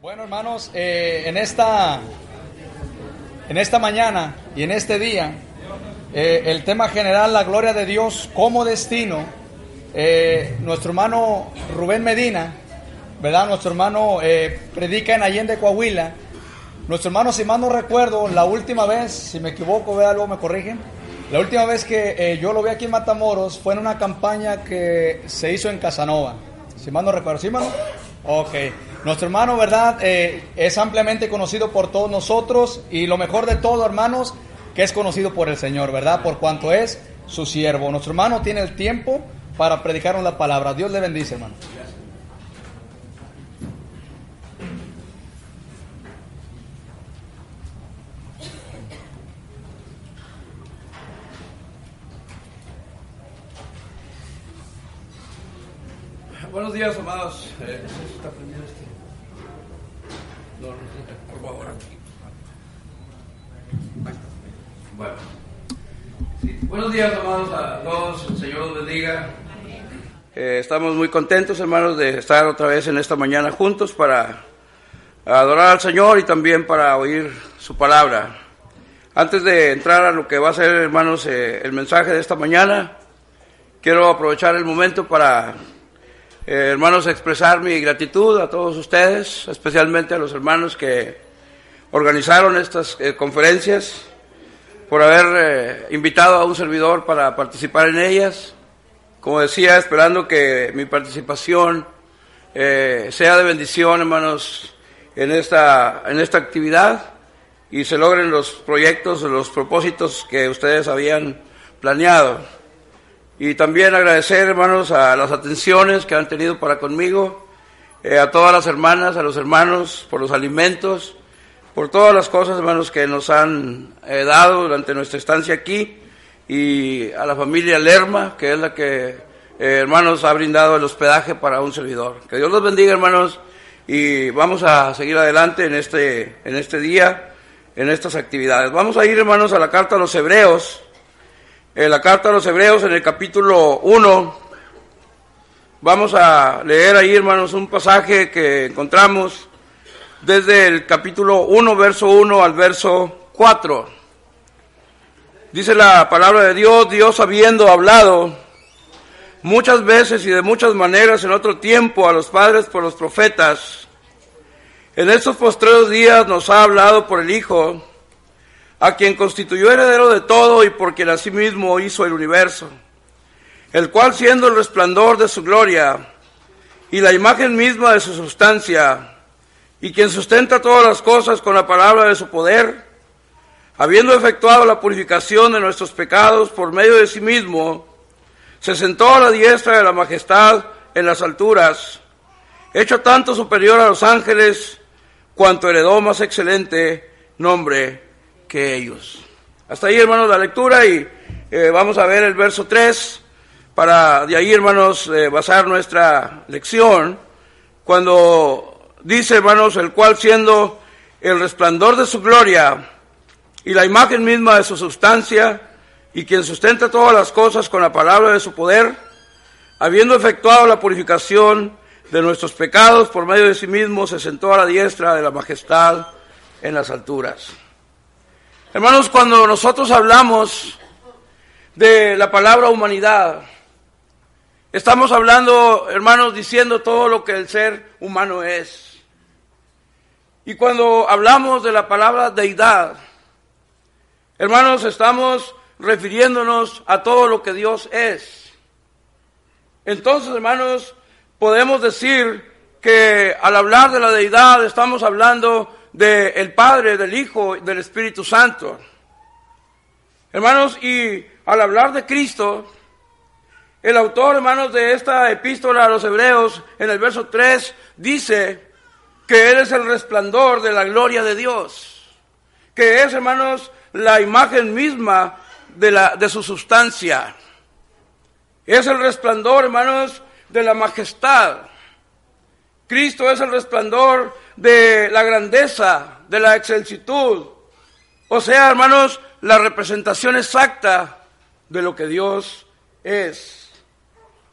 Bueno, hermanos, eh, en, esta, en esta mañana y en este día, eh, el tema general, la gloria de Dios como destino, eh, nuestro hermano Rubén Medina, ¿verdad? Nuestro hermano predica en Allende, Coahuila. Nuestro hermano, si mal no recuerdo, la última vez, si me equivoco, vea algo, me corrigen. La última vez que yo lo vi aquí en Matamoros fue en una campaña que se hizo en Casanova. Si mal no recuerdo, ¿sí, hermano? Ok. Nuestro hermano, ¿verdad? Eh, es ampliamente conocido por todos nosotros y lo mejor de todo, hermanos, que es conocido por el Señor, ¿verdad? Por cuanto es su siervo. Nuestro hermano tiene el tiempo para predicarnos la palabra. Dios le bendice, hermano. Buenos días, amados. Eh, bueno. Buenos días, amados, a todos. El Señor los bendiga. Eh, estamos muy contentos, hermanos, de estar otra vez en esta mañana juntos para adorar al Señor y también para oír su palabra. Antes de entrar a lo que va a ser, hermanos, eh, el mensaje de esta mañana, quiero aprovechar el momento para eh, hermanos, expresar mi gratitud a todos ustedes, especialmente a los hermanos que organizaron estas eh, conferencias, por haber eh, invitado a un servidor para participar en ellas. Como decía, esperando que mi participación sea de bendición, hermanos, en esta, en esta actividad y se logren los proyectos, los propósitos que ustedes habían planeado. Y también agradecer, hermanos, a las atenciones que han tenido para conmigo, eh, a todas las hermanas, a los hermanos, por los alimentos, por todas las cosas, hermanos, que nos han eh, dado durante nuestra estancia aquí, y a la familia Lerma, que es la que, eh, hermanos, ha brindado el hospedaje para un servidor. Que Dios los bendiga, hermanos, y vamos a seguir adelante en este, en este día, en estas actividades. Vamos a ir, hermanos, a la carta a los Hebreos en la carta a los Hebreos en el capítulo 1. Vamos a leer ahí, hermanos, un pasaje que encontramos desde el capítulo 1, verso 1 al verso 4. Dice la palabra de Dios, Dios habiendo hablado muchas veces y de muchas maneras en otro tiempo a los padres por los profetas, en estos postreros días nos ha hablado por el Hijo, a quien constituyó heredero de todo y por quien asimismo hizo el universo, el cual siendo el resplandor de su gloria y la imagen misma de su sustancia, y quien sustenta todas las cosas con la palabra de su poder, habiendo efectuado la purificación de nuestros pecados por medio de sí mismo, se sentó a la diestra de la majestad en las alturas, hecho tanto superior a los ángeles, cuanto heredó más excelente nombre que ellos. Hasta ahí, hermanos, la lectura y eh, vamos a ver el verso 3 para de ahí, hermanos, eh, basar nuestra lección. Cuando dice, hermanos, el cual siendo el resplandor de su gloria y la imagen misma de su sustancia y quien sustenta todas las cosas con la palabra de su poder, habiendo efectuado la purificación de nuestros pecados por medio de sí mismo, se sentó a la diestra de la majestad en las alturas. Hermanos, cuando nosotros hablamos de la palabra humanidad, estamos hablando, hermanos, diciendo todo lo que el ser humano es. Y cuando hablamos de la palabra deidad, hermanos, estamos refiriéndonos a todo lo que Dios es. Entonces, hermanos, podemos decir que al hablar de la deidad estamos hablando del Padre, del Hijo del Espíritu Santo. Hermanos, y al hablar de Cristo, el autor, hermanos, de esta epístola a los Hebreos, en el verso 3, dice que Él es el resplandor de la gloria de Dios, que es, hermanos, la imagen misma de, la, de su sustancia. Es el resplandor, hermanos, de la majestad. Cristo es el resplandor de la grandeza, de la excelsitud. O sea, hermanos, la representación exacta de lo que Dios es.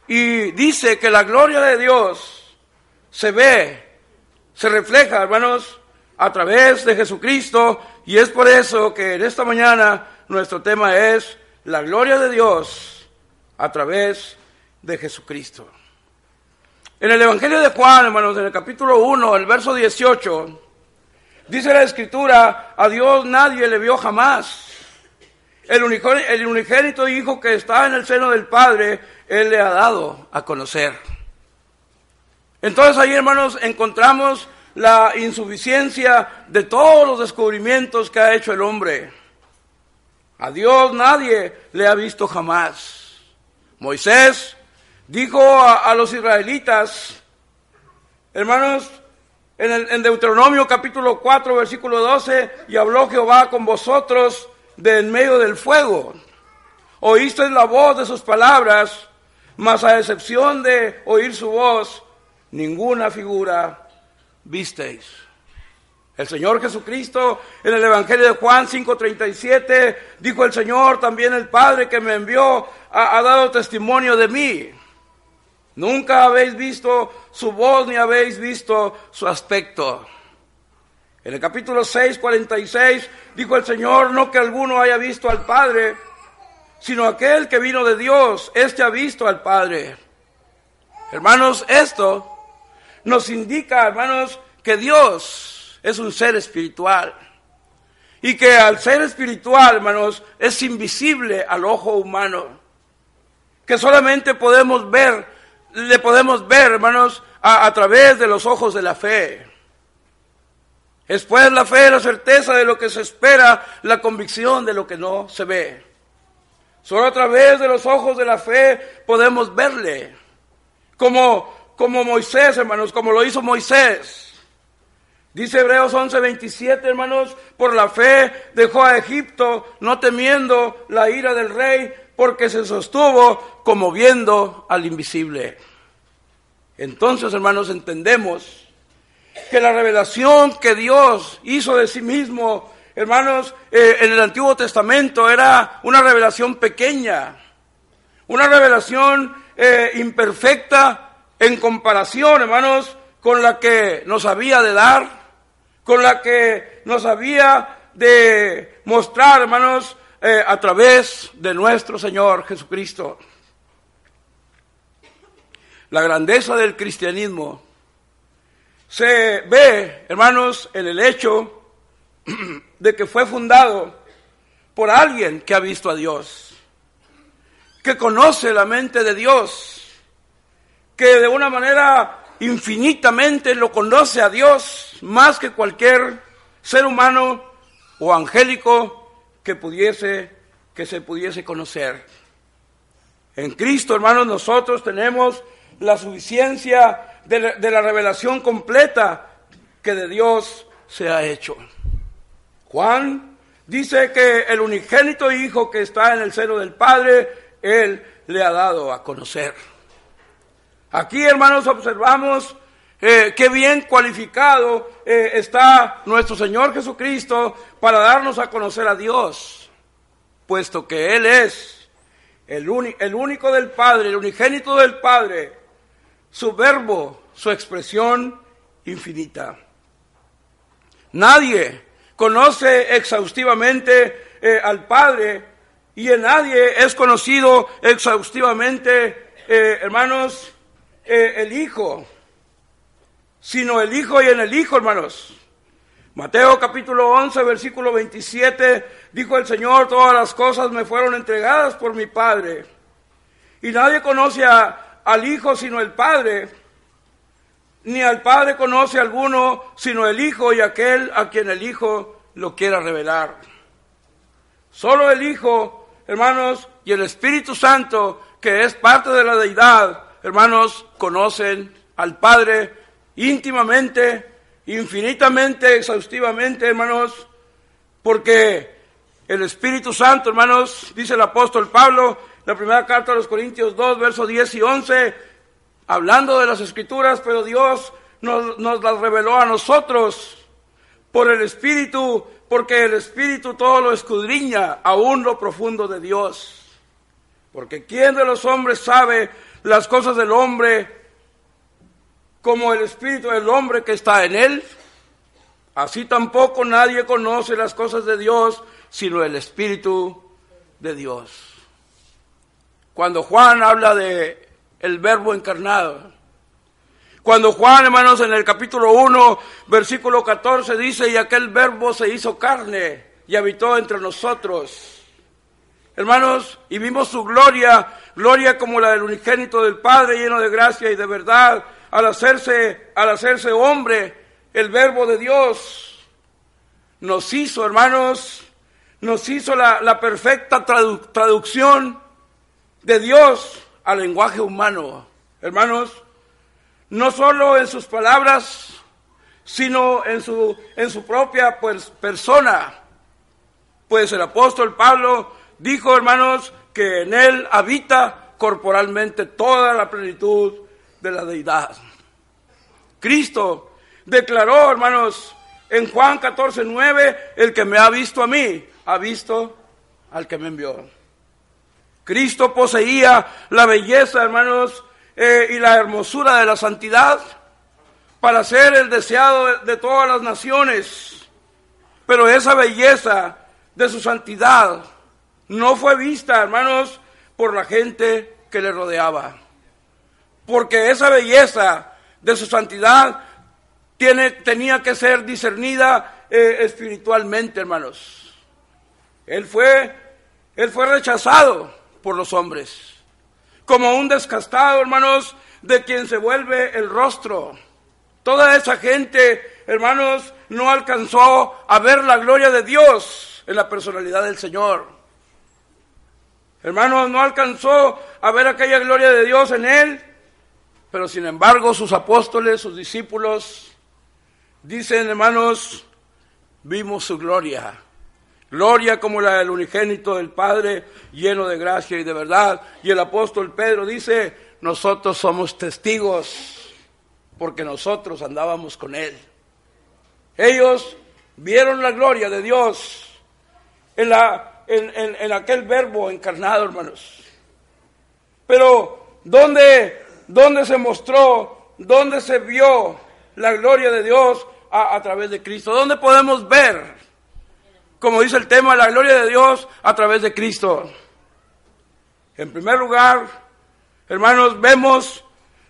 Y dice que la gloria de Dios se ve se refleja, hermanos, a través de Jesucristo y es por eso que en esta mañana nuestro tema es la gloria de Dios a través de Jesucristo. En el Evangelio de Juan, hermanos, en el capítulo 1, el verso 18, dice la Escritura, a Dios nadie le vio jamás. El unigénito, Hijo que está en el seno del Padre, Él le ha dado a conocer. Entonces ahí, hermanos, encontramos la insuficiencia de todos los descubrimientos que ha hecho el hombre. A Dios nadie le ha visto jamás. Moisés dijo a, los israelitas, hermanos, en, el, en Deuteronomio capítulo 4, versículo 12, y habló Jehová con vosotros de en medio del fuego. Oísteis la voz de sus palabras, mas a excepción de oír su voz, ninguna figura visteis. El Señor Jesucristo en el Evangelio de Juan 5:37 dijo el Señor, también el Padre que me envió ha, dado testimonio de mí. Nunca habéis visto su voz ni habéis visto su aspecto. En el capítulo 6, 46 dijo el Señor, no que alguno haya visto al Padre, sino aquel que vino de Dios, este ha visto al Padre. Hermanos, esto nos indica, hermanos, que Dios es un ser espiritual. Y que al ser espiritual, hermanos, es invisible al ojo humano. Que solamente podemos ver, le podemos ver, hermanos, a, través de los ojos de la fe. Es pues la fe, la certeza de lo que se espera, la convicción de lo que no se ve. Solo a través de los ojos de la fe podemos verle. Como como Moisés, hermanos, como lo hizo Moisés. Dice Hebreos 11:27, hermanos, por la fe dejó a Egipto, no temiendo la ira del rey, porque se sostuvo como viendo al invisible. Entonces, hermanos, entendemos que la revelación que Dios hizo de sí mismo, hermanos, eh, en el Antiguo Testamento era una revelación pequeña, una revelación eh, imperfecta, en comparación, hermanos, con la que nos había de dar, con la que nos había de mostrar, hermanos, eh, a través de nuestro Señor Jesucristo. La grandeza del cristianismo se ve, hermanos, en el hecho de que fue fundado por alguien que ha visto a Dios, que conoce la mente de Dios, que de una manera infinitamente lo conoce a Dios más que cualquier ser humano o angélico que pudiese que se pudiese conocer. En Cristo, hermanos, nosotros tenemos la suficiencia de la, de la revelación completa que de Dios se ha hecho. Juan dice que el unigénito Hijo que está en el seno del Padre, Él le ha dado a conocer. Aquí, hermanos, observamos eh, qué bien cualificado eh, está nuestro Señor Jesucristo para darnos a conocer a Dios, puesto que Él es el, el único del Padre, el unigénito del Padre, su verbo, su expresión infinita. Nadie conoce exhaustivamente eh, al Padre y en nadie es conocido exhaustivamente, hermanos, eh, el Hijo, sino el Hijo y en el Hijo, hermanos. Mateo capítulo 11, versículo 27, dijo el Señor, todas las cosas me fueron entregadas por mi Padre. Y nadie conoce al Hijo sino el Padre, ni al Padre conoce alguno sino el Hijo y aquel a quien el Hijo lo quiera revelar. Solo el Hijo, hermanos, y el Espíritu Santo, que es parte de la deidad, hermanos, conocen al Padre íntimamente, infinitamente, exhaustivamente, hermanos, porque el Espíritu Santo, hermanos, dice el apóstol Pablo, la primera carta a los Corintios 2, versos 10 y 11, hablando de las Escrituras, pero Dios nos, nos las reveló a nosotros por el Espíritu, porque el Espíritu todo lo escudriña, aún lo profundo de Dios. Porque ¿quién de los hombres sabe las cosas del hombre como el espíritu del hombre que está en él, así tampoco nadie conoce las cosas de Dios sino el espíritu de Dios. Cuando Juan habla de el verbo encarnado, cuando Juan, hermanos, en el capítulo 1, versículo 14 dice, y aquel verbo se hizo carne y habitó entre nosotros. Hermanos, y vimos su gloria, gloria como la del unigénito del Padre, lleno de gracia y de verdad, al hacerse, al hacerse hombre, el verbo de Dios nos hizo, hermanos, nos hizo la, perfecta traducción de Dios al lenguaje humano. Hermanos, no solo en sus palabras, sino en su, en su propia pues, persona. Pues el apóstol Pablo dijo, hermanos, que en él habita corporalmente toda la plenitud de la deidad. Cristo declaró, hermanos, en Juan 14, 9, el que me ha visto a mí, ha visto al que me envió. Cristo poseía la belleza, hermanos, eh, y la hermosura de la santidad para ser el deseado de, todas las naciones. Pero esa belleza de su santidad no fue vista, hermanos, por la gente que le rodeaba. Porque esa belleza de su santidad tiene, tenía que ser discernida eh, espiritualmente, hermanos. Él fue, él fue rechazado por los hombres como un descastado, hermanos, de quien se vuelve el rostro. Toda esa gente, hermanos, no alcanzó a ver la gloria de Dios en la personalidad del Señor. Hermanos, no alcanzó a ver aquella gloria de Dios en él, pero sin embargo sus apóstoles, sus discípulos, dicen, hermanos, vimos su gloria. Gloria como la del unigénito del Padre, lleno de gracia y de verdad. Y el apóstol Pedro dice, nosotros somos testigos porque nosotros andábamos con Él. Ellos vieron la gloria de Dios en, la, en, aquel verbo encarnado, hermanos. Pero, ¿dónde, dónde se mostró, dónde se vio la gloria de Dios a, a través de Cristo? ¿Dónde podemos ver como dice el tema, la gloria de Dios a través de Cristo. En primer lugar, hermanos, vemos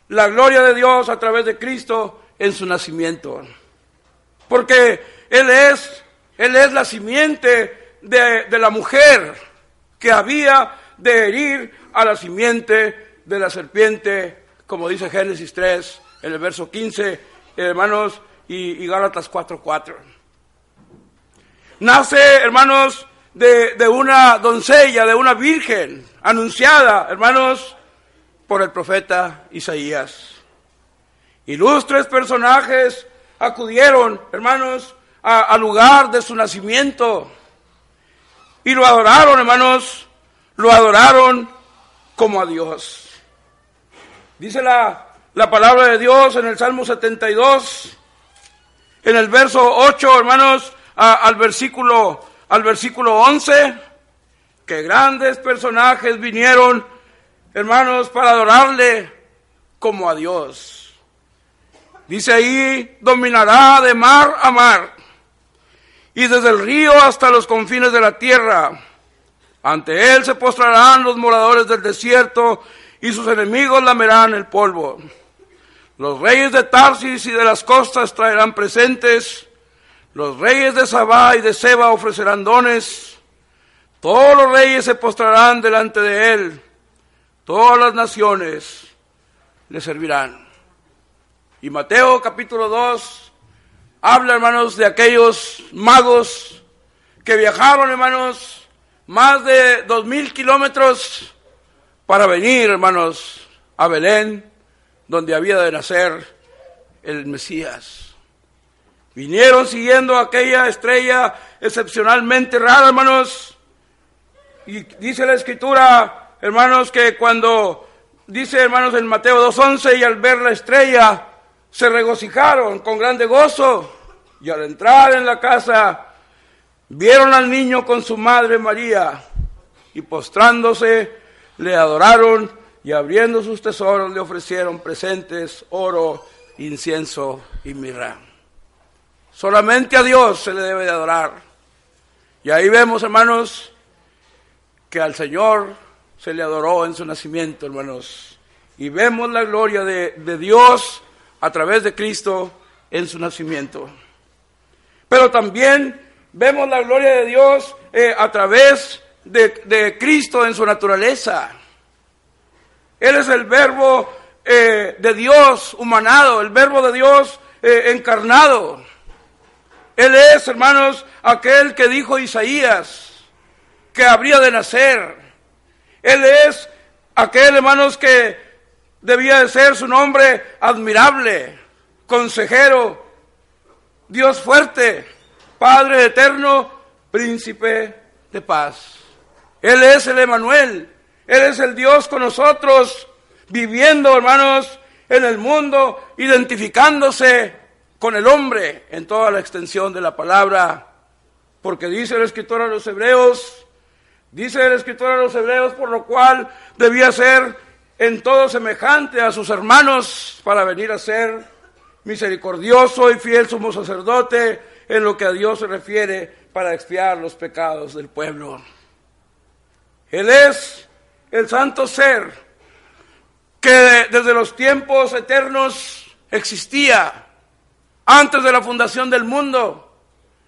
la gloria de Dios a través de Cristo en su nacimiento. Porque Él es, Él es la simiente de, de la mujer que había de herir a la simiente de la serpiente, como dice Génesis 3, en el verso 15, hermanos, y, y Gálatas 4.4. Nace, hermanos, de, una doncella, de una virgen, anunciada, hermanos, por el profeta Isaías. Ilustres personajes acudieron, hermanos, al lugar de su nacimiento y lo adoraron, hermanos, lo adoraron como a Dios. Dice la, la palabra de Dios en el Salmo 72, en el verso 8, hermanos, al, versículo, al versículo 11, que grandes personajes vinieron, hermanos, para adorarle como a Dios. Dice ahí, dominará de mar a mar y desde el río hasta los confines de la tierra. Ante él se postrarán los moradores del desierto y sus enemigos lamerán el polvo. Los reyes de Tarsis y de las costas traerán presentes los reyes de Sabá y de Seba ofrecerán dones. Todos los reyes se postrarán delante de él. Todas las naciones le servirán. Y Mateo capítulo 2 habla, hermanos, de aquellos magos que viajaron, hermanos, más de dos mil kilómetros para venir, hermanos, a Belén, donde había de nacer el Mesías. Vinieron siguiendo aquella estrella excepcionalmente rara, hermanos. Y dice la escritura, hermanos, que cuando dice, hermanos, en Mateo 2.11, y al ver la estrella, se regocijaron con grande gozo. Y al entrar en la casa, vieron al niño con su madre María, y postrándose, le adoraron, y abriendo sus tesoros le ofrecieron presentes, oro, incienso y mirra. Solamente a Dios se le debe de adorar. Y ahí vemos, hermanos, que al Señor se le adoró en su nacimiento, hermanos. Y vemos la gloria de, de Dios a través de Cristo en su nacimiento. Pero también vemos la gloria de Dios eh, a través de, Cristo en su naturaleza. Él es el verbo eh, de Dios humanado, el verbo de Dios eh, encarnado. Él es, hermanos, aquel que dijo Isaías que habría de nacer. Él es aquel, hermanos, que debía de ser su nombre admirable, consejero, Dios fuerte, Padre eterno, príncipe de paz. Él es el Emanuel, Él es el Dios con nosotros, viviendo, hermanos, en el mundo, identificándose con el hombre en toda la extensión de la palabra. Porque dice el escritor a los hebreos, dice el escritor a los hebreos, por lo cual debía ser en todo semejante a sus hermanos para venir a ser misericordioso y fiel sumo sacerdote en lo que a Dios se refiere para expiar los pecados del pueblo. Él es el santo ser que desde los tiempos eternos existía antes de la fundación del mundo,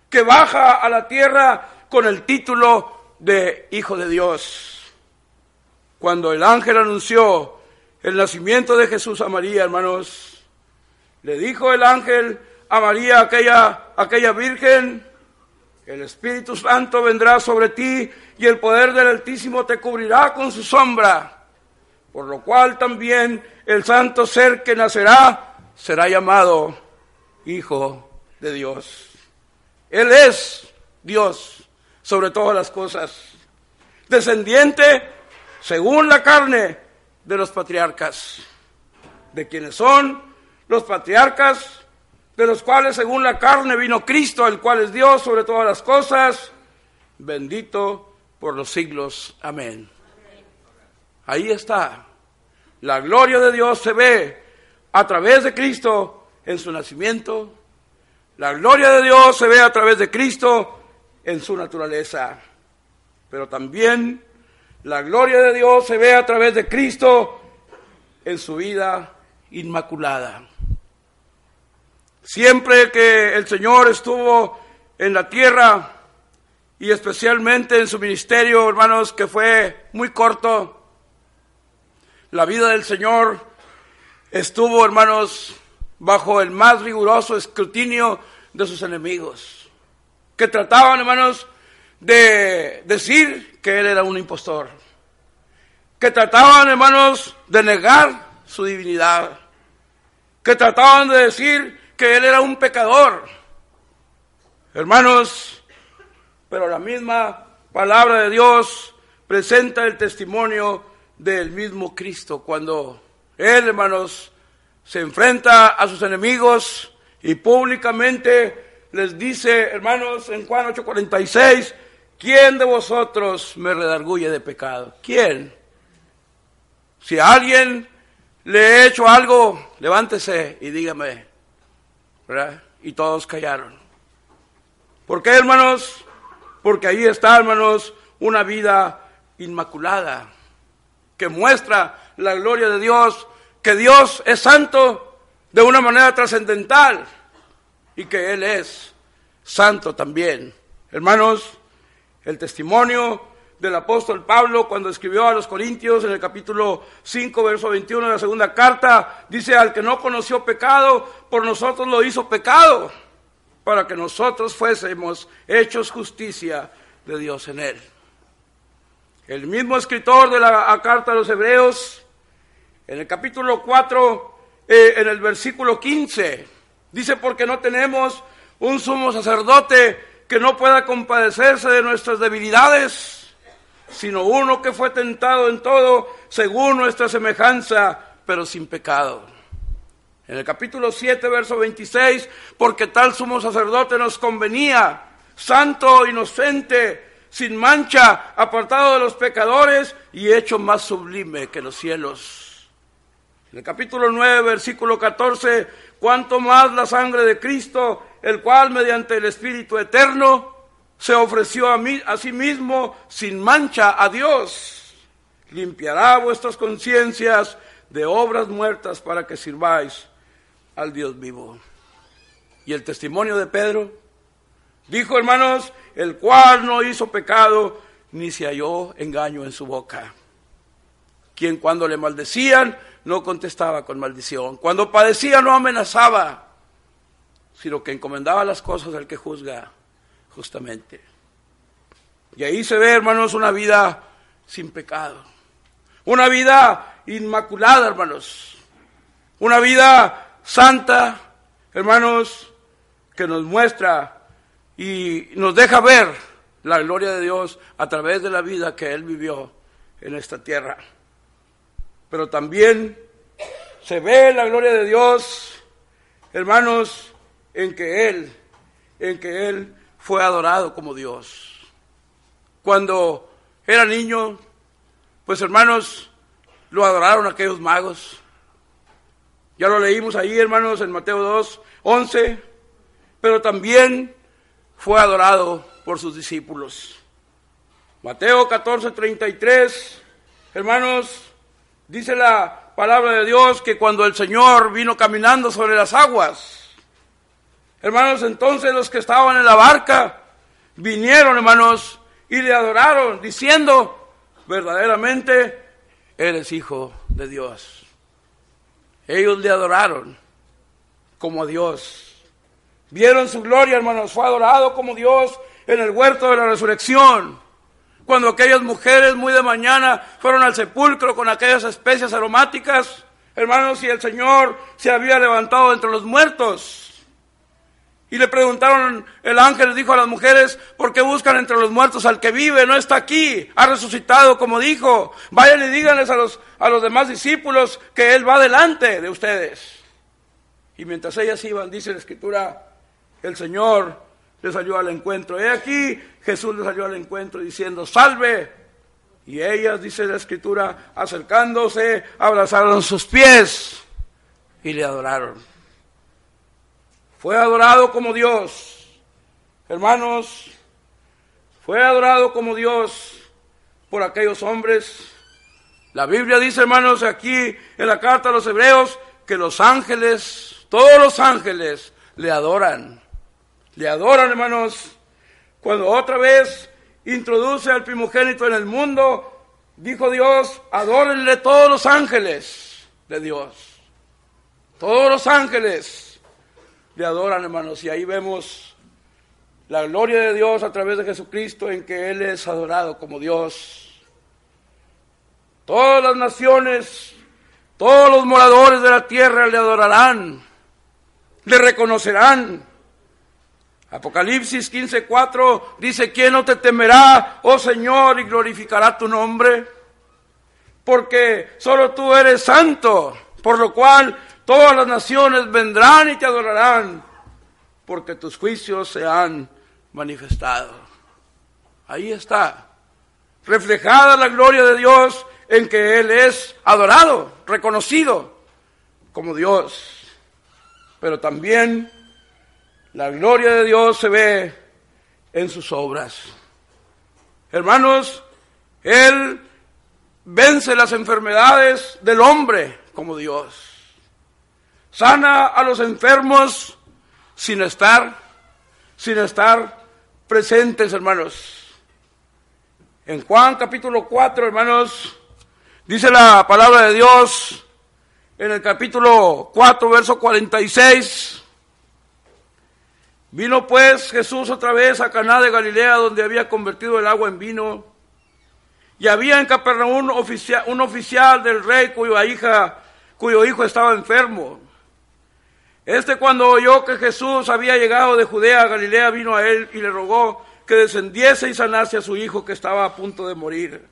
que baja a la tierra con el título de Hijo de Dios. Cuando el ángel anunció el nacimiento de Jesús a María, hermanos, le dijo el ángel a María, aquella, aquella virgen, el Espíritu Santo vendrá sobre ti y el poder del Altísimo te cubrirá con su sombra, por lo cual también el santo ser que nacerá será llamado Hijo de Dios. Él es Dios sobre todas las cosas, descendiente según la carne de los patriarcas, de quienes son los patriarcas de los cuales según la carne vino Cristo, el cual es Dios sobre todas las cosas, bendito por los siglos. Amén. Ahí está. La gloria de Dios se ve a través de Cristo en su nacimiento. La gloria de Dios se ve a través de Cristo en su naturaleza. Pero también la gloria de Dios se ve a través de Cristo en su vida inmaculada. Siempre que el Señor estuvo en la tierra y especialmente en su ministerio, hermanos, que fue muy corto, la vida del Señor estuvo, hermanos, bajo el más riguroso escrutinio de sus enemigos, que trataban, hermanos, de decir que Él era un impostor, que trataban, hermanos, de negar su divinidad, que trataban de decir que él era un pecador. Hermanos, pero la misma palabra de Dios presenta el testimonio del mismo Cristo cuando él, hermanos, se enfrenta a sus enemigos y públicamente les dice, hermanos, en Juan 8:46, ¿quién de vosotros me redarguye de pecado? ¿Quién? Si a alguien le he hecho algo, levántese y dígame, y todos callaron. ¿Por qué, hermanos? Porque ahí está, hermanos, una vida inmaculada que muestra la gloria de Dios, que Dios es santo de una manera trascendental y que Él es santo también. Hermanos, el testimonio del apóstol Pablo cuando escribió a los Corintios en el capítulo 5, verso 21 de la segunda carta, dice, al que no conoció pecado, por nosotros lo hizo pecado, para que nosotros fuésemos hechos justicia de Dios en él. El mismo escritor de la carta a los Hebreos, en el capítulo 4, eh, en el versículo 15, dice, porque no tenemos un sumo sacerdote que no pueda compadecerse de nuestras debilidades, sino uno que fue tentado en todo según nuestra semejanza, pero sin pecado. En el capítulo 7, verso 26, porque tal sumo sacerdote nos convenía, santo, inocente, sin mancha, apartado de los pecadores y hecho más sublime que los cielos. En el capítulo 9, versículo 14, cuanto más la sangre de Cristo, el cual mediante el Espíritu Eterno se ofreció a, mí, a sí mismo sin mancha a Dios, limpiará vuestras conciencias de obras muertas para que sirváis al Dios vivo. Y el testimonio de Pedro dijo, hermanos, el cual no hizo pecado ni se halló engaño en su boca. Quien cuando le maldecían no contestaba con maldición, cuando padecía no amenazaba, sino que encomendaba las cosas al que juzga justamente. Y ahí se ve, hermanos, una vida sin pecado, una vida inmaculada, hermanos, una vida santa, hermanos, que nos muestra y nos deja ver la gloria de Dios a través de la vida que Él vivió en esta tierra. Pero también se ve la gloria de Dios, hermanos, en que Él, en que Él fue adorado como Dios. Cuando era niño, pues hermanos, lo adoraron aquellos magos. Ya lo leímos ahí, hermanos, en Mateo 2, 11, pero también fue adorado por sus discípulos. Mateo 14, 33, hermanos, dice la palabra de Dios que cuando el Señor vino caminando sobre las aguas, hermanos, entonces los que estaban en la barca vinieron, hermanos, y le adoraron, diciendo, verdaderamente, eres hijo de Dios. Ellos le adoraron como Dios. Vieron su gloria, hermanos. Fue adorado como Dios en el huerto de la resurrección. Cuando aquellas mujeres muy de mañana fueron al sepulcro con aquellas especias aromáticas, hermanos, y el Señor se había levantado entre los muertos. Y le preguntaron, el ángel dijo a las mujeres, ¿por qué buscan entre los muertos al que vive? No está aquí, ha resucitado como dijo. Vayan y díganles a los, a los demás discípulos que Él va delante de ustedes. Y mientras ellas iban, dice la escritura, el Señor le salió al encuentro. He aquí, Jesús le salió al encuentro diciendo, salve. Y ellas, dice la escritura, acercándose, abrazaron sus pies y le adoraron. Fue adorado como Dios. Hermanos, fue adorado como Dios por aquellos hombres. La Biblia dice, hermanos, aquí en la carta a los hebreos, que los ángeles, todos los ángeles, le adoran. Le adoran, hermanos. Cuando otra vez introduce al primogénito en el mundo, dijo Dios, adórenle todos los ángeles de Dios. Todos los ángeles le adoran, hermanos. Y ahí vemos la gloria de Dios a través de Jesucristo en que Él es adorado como Dios. Todas las naciones, todos los moradores de la tierra le adorarán, le reconocerán. Apocalipsis 15:4 dice, ¿quién no te temerá, oh Señor, y glorificará tu nombre? Porque solo tú eres santo, por lo cual Todas las naciones vendrán y te adorarán, porque tus juicios se han manifestado. Ahí está, reflejada la gloria de Dios en que Él es adorado, reconocido como Dios. Pero también la gloria de Dios se ve en sus obras. Hermanos, Él vence las enfermedades del hombre como Dios sana a los enfermos sin estar, sin estar presentes, hermanos. En Juan capítulo 4, hermanos, dice la palabra de Dios en el capítulo 4, verso 46. Vino pues Jesús otra vez a Caná de Galilea, donde había convertido el agua en vino. Y había en Capernaum un oficial, un oficial del rey cuya hija, cuyo hijo estaba enfermo. Este cuando oyó que Jesús había llegado de Judea a Galilea, vino a él y le rogó que descendiese y sanase a su hijo que estaba a punto de morir.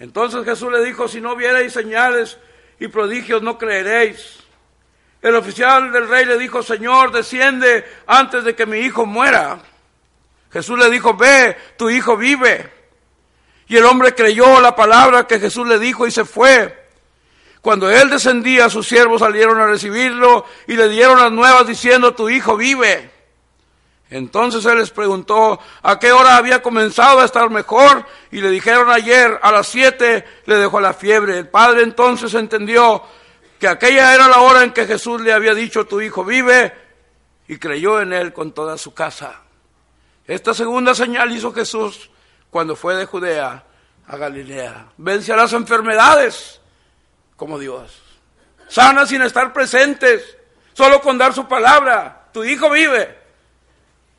Entonces Jesús le dijo, si no vierais señales y prodigios, no creeréis. El oficial del rey le dijo, Señor, desciende antes de que mi hijo muera. Jesús le dijo, ve, tu hijo vive. Y el hombre creyó la palabra que Jesús le dijo y se fue. Cuando él descendía, sus siervos salieron a recibirlo y le dieron las nuevas diciendo, tu hijo vive. Entonces él les preguntó a qué hora había comenzado a estar mejor y le dijeron ayer a las siete le dejó la fiebre. El padre entonces entendió que aquella era la hora en que Jesús le había dicho tu hijo vive y creyó en él con toda su casa. Esta segunda señal hizo Jesús cuando fue de Judea a Galilea. Vence a las enfermedades como Dios. Sana sin estar presentes, solo con dar su palabra. Tu hijo vive.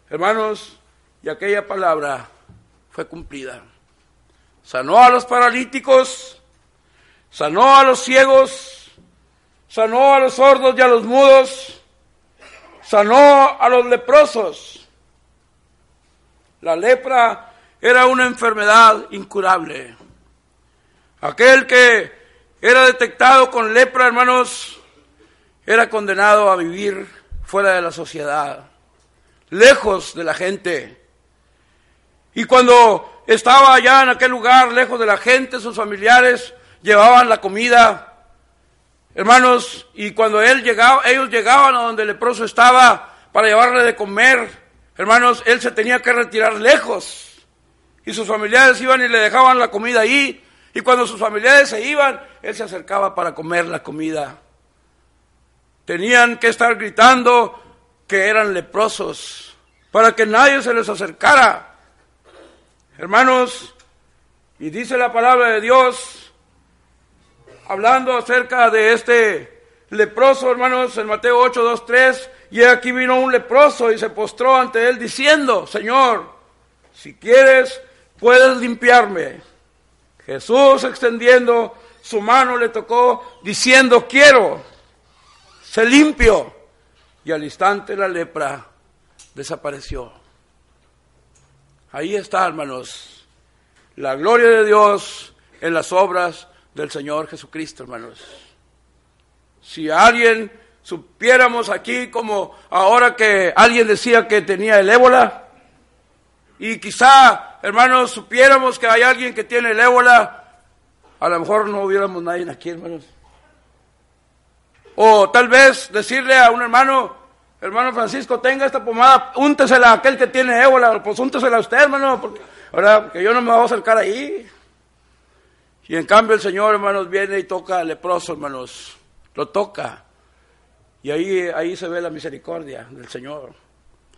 Hermanos, y aquella palabra fue cumplida. Sanó a los paralíticos, sanó a los ciegos, sanó a los sordos y a los mudos, sanó a los leprosos. La lepra era una enfermedad incurable. Aquel que era detectado con lepra, hermanos, era condenado a vivir fuera de la sociedad lejos de la gente. Y cuando estaba allá en aquel lugar, lejos de la gente, sus familiares llevaban la comida. Hermanos, y cuando él llegaba, ellos llegaban a donde el leproso estaba para llevarle de comer, hermanos, él se tenía que retirar lejos. Y sus familiares iban y le dejaban la comida ahí. Y cuando sus familiares se iban, él se acercaba para comer la comida. Tenían que estar gritando, que eran leprosos, para que nadie se les acercara. Hermanos, y dice la palabra de Dios, hablando acerca de este leproso, hermanos, en Mateo 8, 2, 3, y aquí vino un leproso y se postró ante él diciendo, Señor, si quieres, puedes limpiarme. Jesús extendiendo su mano le tocó diciendo, quiero, se limpio y al instante la lepra desapareció. Ahí está, hermanos, la gloria de Dios en las obras del Señor Jesucristo, hermanos. Si alguien supiéramos aquí como ahora que alguien decía que tenía el ébola, y quizá, hermanos, supiéramos que hay alguien que tiene el ébola, a lo mejor no hubiéramos nadie aquí, hermanos. O tal vez decirle a un hermano, hermano Francisco, tenga esta pomada, úntesela a aquel que tiene ébola, pues úntesela a usted, hermano, porque, que yo no me voy a acercar ahí. Y en cambio el Señor, hermanos, viene y toca al leproso, hermanos, lo toca. Y ahí, ahí se ve la misericordia del Señor.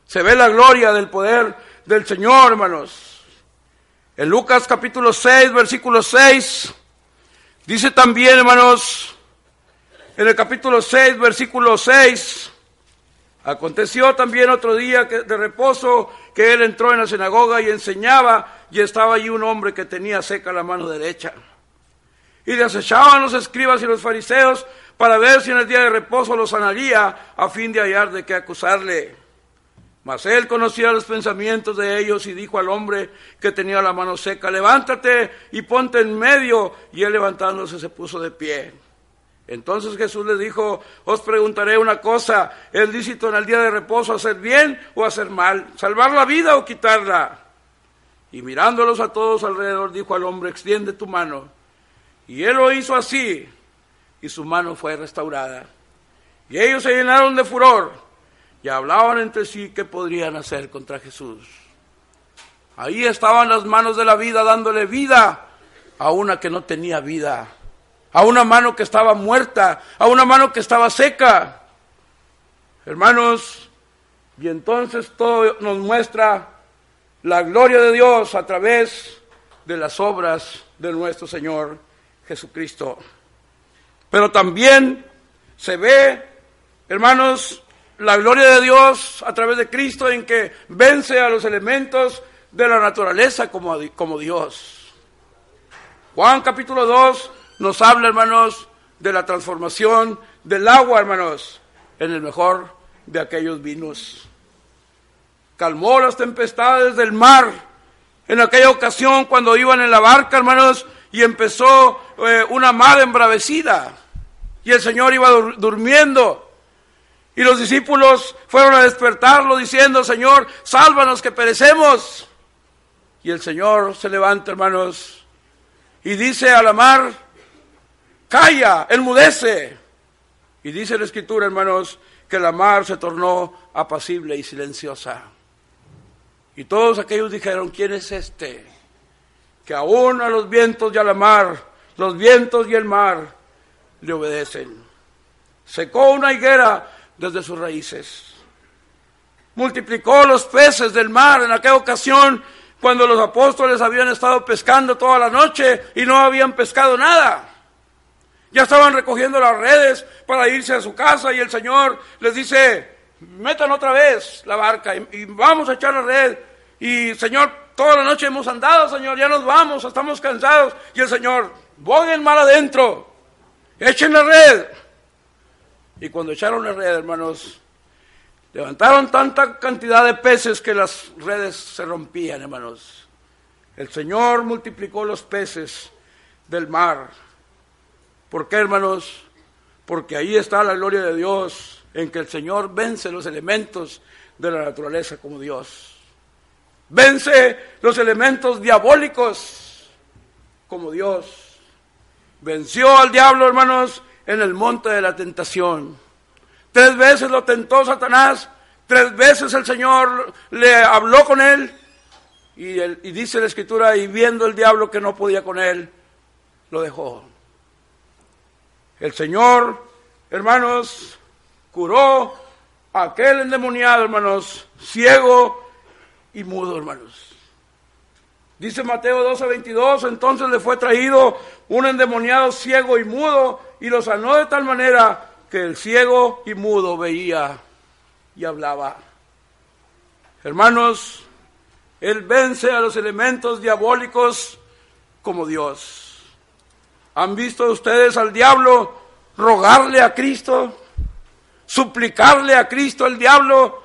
Se ve la gloria del poder del Señor, hermanos. En Lucas capítulo 6, versículo 6, dice también, hermanos, en el capítulo 6, versículo 6, aconteció también otro día de reposo que él entró en la sinagoga y enseñaba y estaba allí un hombre que tenía seca la mano derecha. Y le acechaban los escribas y los fariseos para ver si en el día de reposo lo sanaría a fin de hallar de qué acusarle. Mas él conocía los pensamientos de ellos y dijo al hombre que tenía la mano seca, levántate y ponte en medio. Y él levantándose se puso de pie. Entonces Jesús le dijo, os preguntaré una cosa, ¿es lícito en el día de reposo hacer bien o hacer mal? ¿Salvar la vida o quitarla? Y mirándolos a todos alrededor, dijo al hombre, extiende tu mano. Y él lo hizo así, y su mano fue restaurada. Y ellos se llenaron de furor y hablaban entre sí qué podrían hacer contra Jesús. Ahí estaban las manos de la vida dándole vida a una que no tenía vida a una mano que estaba muerta, a una mano que estaba seca. Hermanos, y entonces todo nos muestra la gloria de Dios a través de las obras de nuestro Señor Jesucristo. Pero también se ve, hermanos, la gloria de Dios a través de Cristo en que vence a los elementos de la naturaleza como, como Dios. Juan capítulo 2 nos habla, hermanos, de la transformación del agua, hermanos, en el mejor de aquellos vinos. Calmó las tempestades del mar. En aquella ocasión, cuando iban en la barca, hermanos, y empezó eh, una mar embravecida, y el Señor iba durmiendo. Y los discípulos fueron a despertarlo diciendo, Señor, sálvanos que perecemos. Y el Señor se levanta, hermanos, y dice a la mar, calla, enmudece. Y dice la escritura, hermanos, que la mar se tornó apacible y silenciosa. Y todos aquellos dijeron, ¿quién es este? Que aún a los vientos y a la mar, los vientos y el mar le obedecen. Secó una higuera desde sus raíces. Multiplicó los peces del mar en aquella ocasión cuando los apóstoles habían estado pescando toda la noche y no habían pescado nada. Ya estaban recogiendo las redes para irse a su casa y el Señor les dice, metan otra vez la barca y, vamos a echar la red. Y Señor, toda la noche hemos andado, Señor, ya nos vamos, estamos cansados. Y el Señor, el mar adentro, echen la red. Y cuando echaron la red, hermanos, levantaron tanta cantidad de peces que las redes se rompían, hermanos. El Señor multiplicó los peces del mar. ¿Por qué, hermanos? Porque ahí está la gloria de Dios en que el Señor vence los elementos de la naturaleza como Dios. Vence los elementos diabólicos como Dios. Venció al diablo, hermanos, en el monte de la tentación. Tres veces lo tentó Satanás, tres veces el Señor le habló con él y, dice la escritura, y viendo el diablo que no podía con él, lo dejó. El Señor, hermanos, curó a aquel endemoniado, hermanos, ciego y mudo, hermanos. Dice Mateo 12, 22, entonces le fue traído un endemoniado ciego y mudo y lo sanó de tal manera que el ciego y mudo veía y hablaba. Hermanos, Él vence a los elementos diabólicos como Dios. ¿Han visto ustedes al diablo rogarle a Cristo? suplicarle a Cristo el diablo,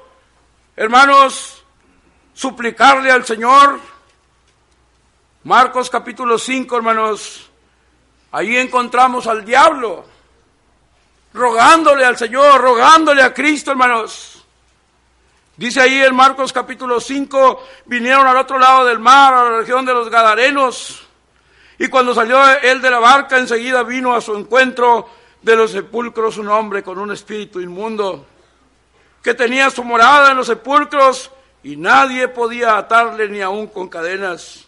hermanos, suplicarle al Señor. Marcos capítulo 5, hermanos, ahí encontramos al diablo, rogándole al Señor, rogándole a Cristo, hermanos. Dice ahí en Marcos capítulo 5, vinieron al otro lado del mar, a la región de los Gadarenos, y cuando salió él de la barca, enseguida vino a su encuentro de los sepulcros un hombre con un espíritu inmundo, que tenía su morada en los sepulcros y nadie podía atarle ni aun con cadenas,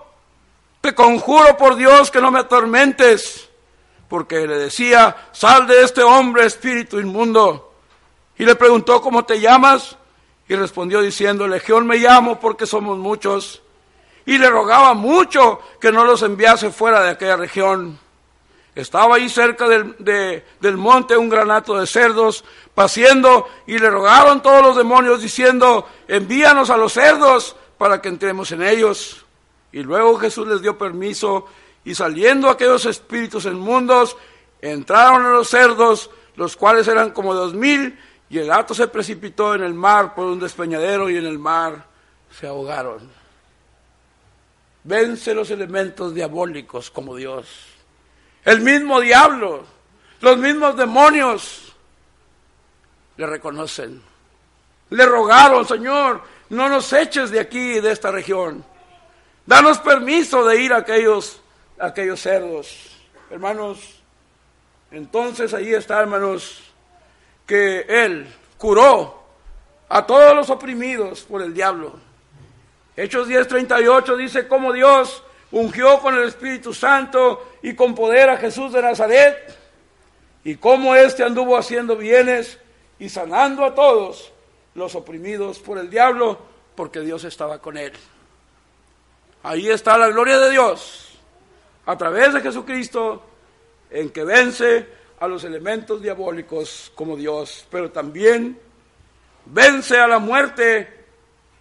Te conjuro por Dios que no me atormentes. Porque le decía, sal de este hombre, espíritu inmundo. Y le preguntó, ¿cómo te llamas? Y respondió diciendo, Legión me llamo porque somos muchos. Y le rogaba mucho que no los enviase fuera de aquella región. Estaba ahí cerca del, monte un granato de cerdos paciendo y le rogaron todos los demonios diciendo, envíanos a los cerdos para que entremos en ellos. Y luego Jesús les dio permiso y saliendo aquellos espíritus inmundos, entraron a los cerdos, los cuales eran como dos mil, y el gato se precipitó en el mar por un despeñadero y en el mar se ahogaron. Vence los elementos diabólicos como Dios. El mismo diablo, los mismos demonios le reconocen. Le rogaron, Señor, no nos eches de aquí, de esta región. Danos permiso de ir a aquellos, aquellos cerdos. Hermanos, entonces ahí está, hermanos, que Él curó a todos los oprimidos por el diablo. Hechos 10:38 dice cómo Dios ungió con el Espíritu Santo y con poder a Jesús de Nazaret, y cómo éste anduvo haciendo bienes y sanando a todos los oprimidos por el diablo, porque Dios estaba con él. Ahí está la gloria de Dios, a través de Jesucristo, en que vence a los elementos diabólicos como Dios, pero también vence a la muerte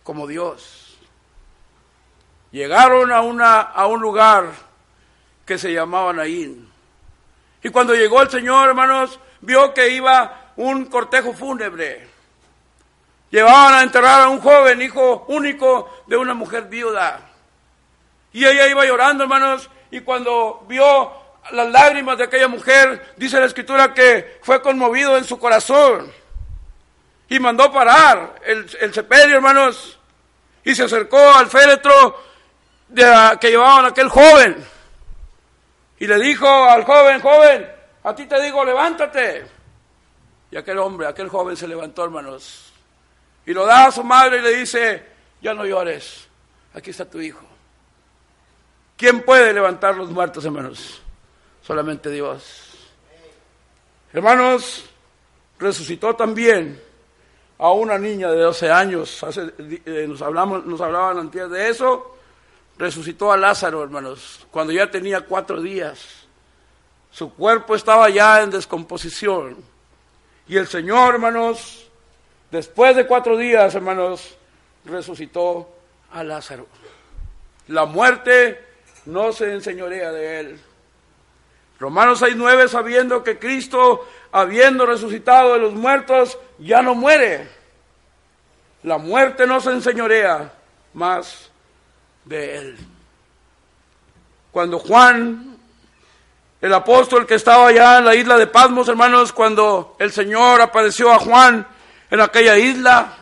como Dios. Llegaron a, una, a un lugar que se llamaba Naín. Y cuando llegó el Señor, hermanos, vio que iba un cortejo fúnebre. Llevaban a enterrar a un joven, hijo único de una mujer viuda. Y ella iba llorando, hermanos, y cuando vio las lágrimas de aquella mujer, dice la escritura que fue conmovido en su corazón y mandó parar el, el sepelio, hermanos, y se acercó al féretro de, que llevaban aquel joven y le dijo al joven, joven, a ti te digo, levántate. Y aquel hombre, aquel joven se levantó, hermanos, y lo da a su madre y le dice, ya no llores, aquí está tu hijo. ¿Quién puede levantar los muertos, hermanos? Solamente Dios. Hermanos, resucitó también a una niña de 12 años. Hace, eh, nos, hablamos, nos hablaban antes de eso. Resucitó a Lázaro, hermanos, cuando ya tenía cuatro días. Su cuerpo estaba ya en descomposición. Y el Señor, hermanos, después de cuatro días, hermanos, resucitó a Lázaro. La muerte no se enseñorea de él. Romanos 6.9, sabiendo que Cristo, habiendo resucitado de los muertos, ya no muere. La muerte no se enseñorea más de él. Cuando Juan, el apóstol que estaba allá en la isla de Pasmos, hermanos, cuando el Señor apareció a Juan en aquella isla,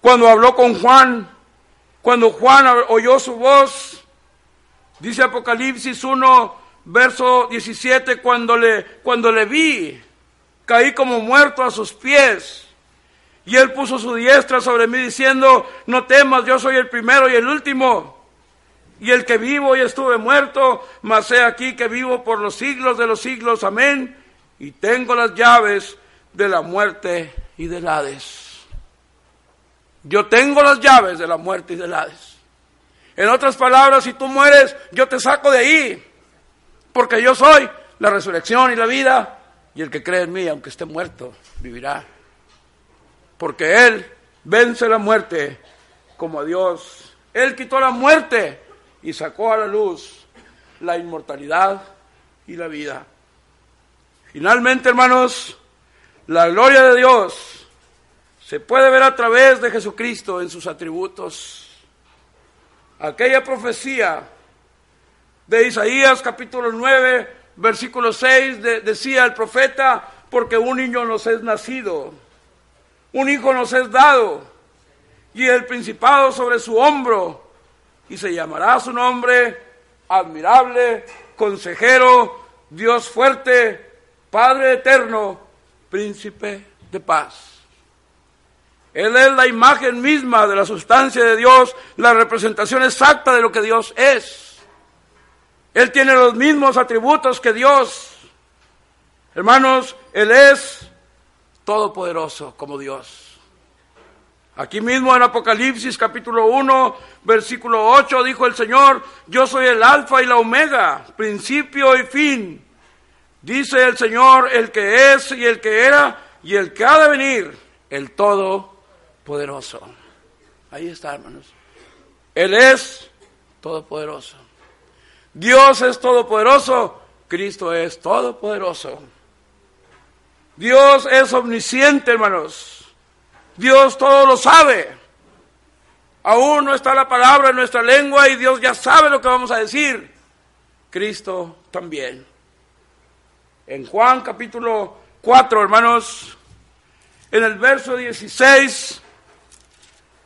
cuando habló con Juan, cuando Juan oyó su voz, dice Apocalipsis 1, verso 17, cuando le, cuando le vi, caí como muerto a sus pies. Y él puso su diestra sobre mí diciendo, no temas, yo soy el primero y el último. Y el que vivo y estuve muerto, mas he aquí que vivo por los siglos de los siglos, amén. Y tengo las llaves de la muerte y del Hades. Yo tengo las llaves de la muerte y del Hades. En otras palabras, si tú mueres, yo te saco de ahí. Porque yo soy la resurrección y la vida. Y el que cree en mí, aunque esté muerto, vivirá porque Él vence la muerte como a Dios. Él quitó la muerte y sacó a la luz la inmortalidad y la vida. Finalmente, hermanos, la gloria de Dios se puede ver a través de Jesucristo en sus atributos. Aquella profecía de Isaías capítulo 9, versículo 6, decía el profeta, porque un niño nos es nacido un hijo nos es dado y el principado sobre su hombro y se llamará su nombre admirable, consejero, Dios fuerte, Padre eterno, príncipe de paz. Él es la imagen misma de la sustancia de Dios, la representación exacta de lo que Dios es. Él tiene los mismos atributos que Dios. Hermanos, Él es todopoderoso como Dios. Aquí mismo en Apocalipsis capítulo 1, versículo 8 dijo el Señor, yo soy el alfa y la omega, principio y fin. Dice el Señor, el que es y el que era y el que ha de venir, el todopoderoso. Ahí está, hermanos. Él es todopoderoso. Dios es todopoderoso, Cristo es todopoderoso. Dios es omnisciente, hermanos. Dios todo lo sabe. Aún no está la palabra en nuestra lengua y Dios ya sabe lo que vamos a decir. Cristo también. En Juan capítulo 4, hermanos, en el verso 16,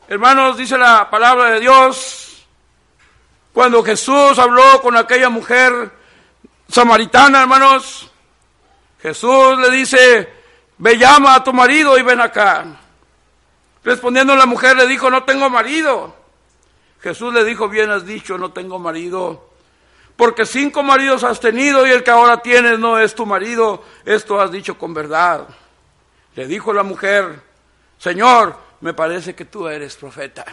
hermanos, dice la palabra de Dios, cuando Jesús habló con aquella mujer samaritana, hermanos, Jesús le dice, ve llama a tu marido y ven acá. Respondiendo la mujer le dijo, no tengo marido. Jesús le dijo, bien has dicho, no tengo marido. Porque cinco maridos has tenido y el que ahora tienes no es tu marido. Esto has dicho con verdad. Le dijo la mujer, Señor, me parece que tú eres profeta.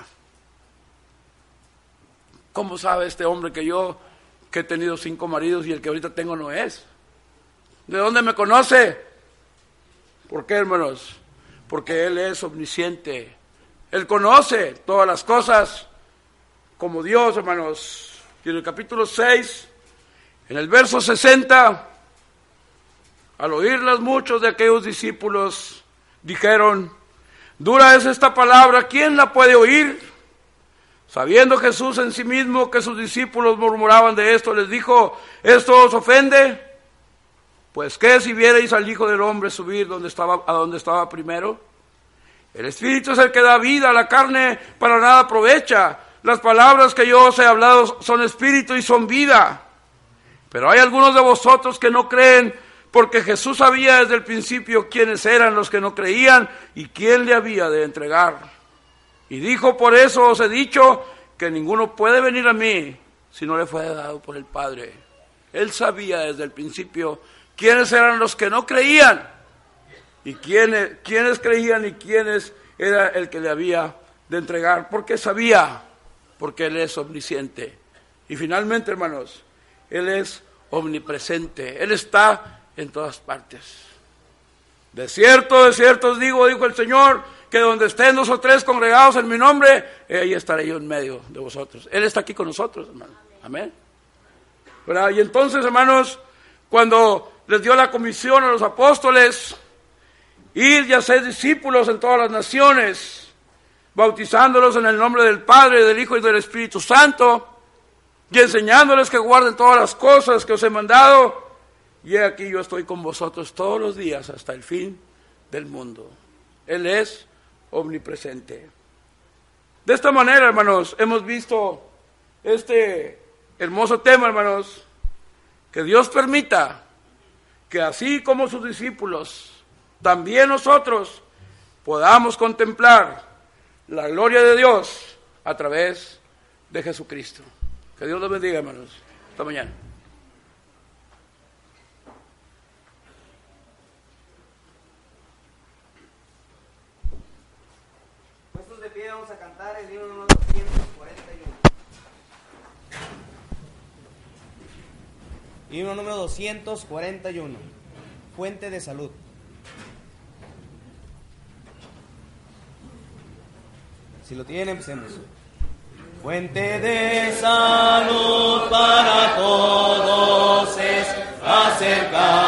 ¿Cómo sabe este hombre que yo, que he tenido cinco maridos y el que ahorita tengo no es? ¿De dónde me conoce? ¿Por qué, hermanos? Porque Él es omnisciente. Él conoce todas las cosas como Dios, hermanos. Y en el capítulo 6, en el verso 60, Al oírlas muchos de aquellos discípulos dijeron, dura es esta palabra, ¿quién la puede oír? Sabiendo Jesús en sí mismo que sus discípulos murmuraban de esto, les dijo, ¿esto os ofende? Pues qué si vierais al Hijo del Hombre subir donde estaba, a donde estaba primero. El Espíritu es el que da vida, la carne para nada aprovecha. Las palabras que yo os he hablado son espíritu y son vida. Pero hay algunos de vosotros que no creen porque Jesús sabía desde el principio quiénes eran los que no creían y quién le había de entregar. Y dijo, por eso os he dicho que ninguno puede venir a mí si no le fue dado por el Padre. Él sabía desde el principio quiénes eran los que no creían y quiénes, quiénes creían y quiénes era el que le había de entregar, porque sabía, porque Él es omnisciente. Y finalmente, hermanos, Él es omnipresente, Él está en todas partes. De cierto, de cierto os digo, dijo el Señor, que donde estén dos o tres congregados en mi nombre, ahí estaré yo en medio de vosotros. Él está aquí con nosotros, hermano. Amén. Y entonces, hermanos, cuando les dio la comisión a los apóstoles, ir y hacer discípulos en todas las naciones, bautizándolos en el nombre del Padre, del Hijo y del Espíritu Santo, y enseñándoles que guarden todas las cosas que os he mandado. Y aquí yo estoy con vosotros todos los días hasta el fin del mundo. Él es omnipresente. De esta manera, hermanos, hemos visto este hermoso tema, hermanos, que Dios permita que así como sus discípulos, también nosotros podamos contemplar la gloria de Dios a través de Jesucristo. Que Dios los bendiga, hermanos. Hasta mañana. Puestos de pie vamos a cantar el himno número 241. Himno número 241. Fuente de salud. Si lo tienen, empecemos. Fuente de salud para todos es acercar.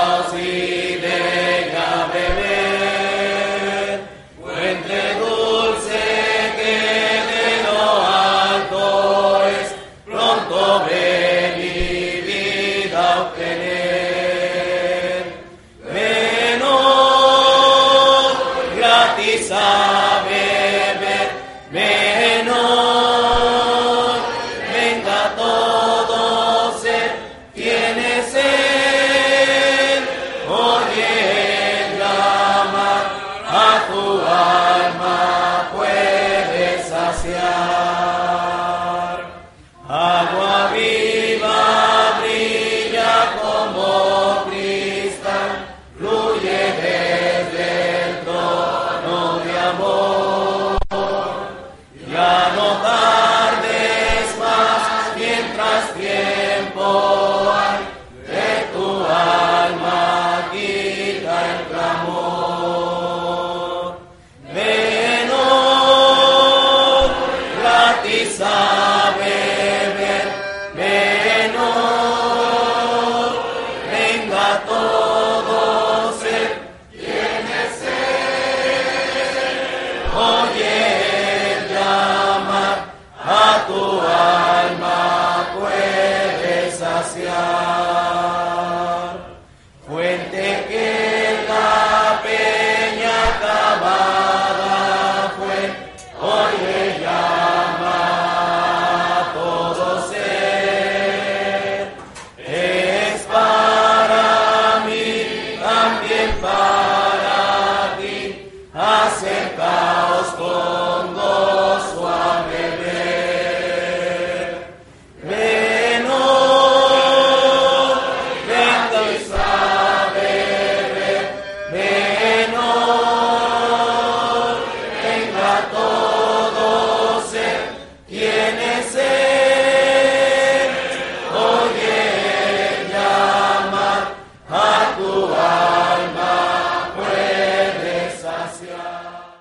Oh.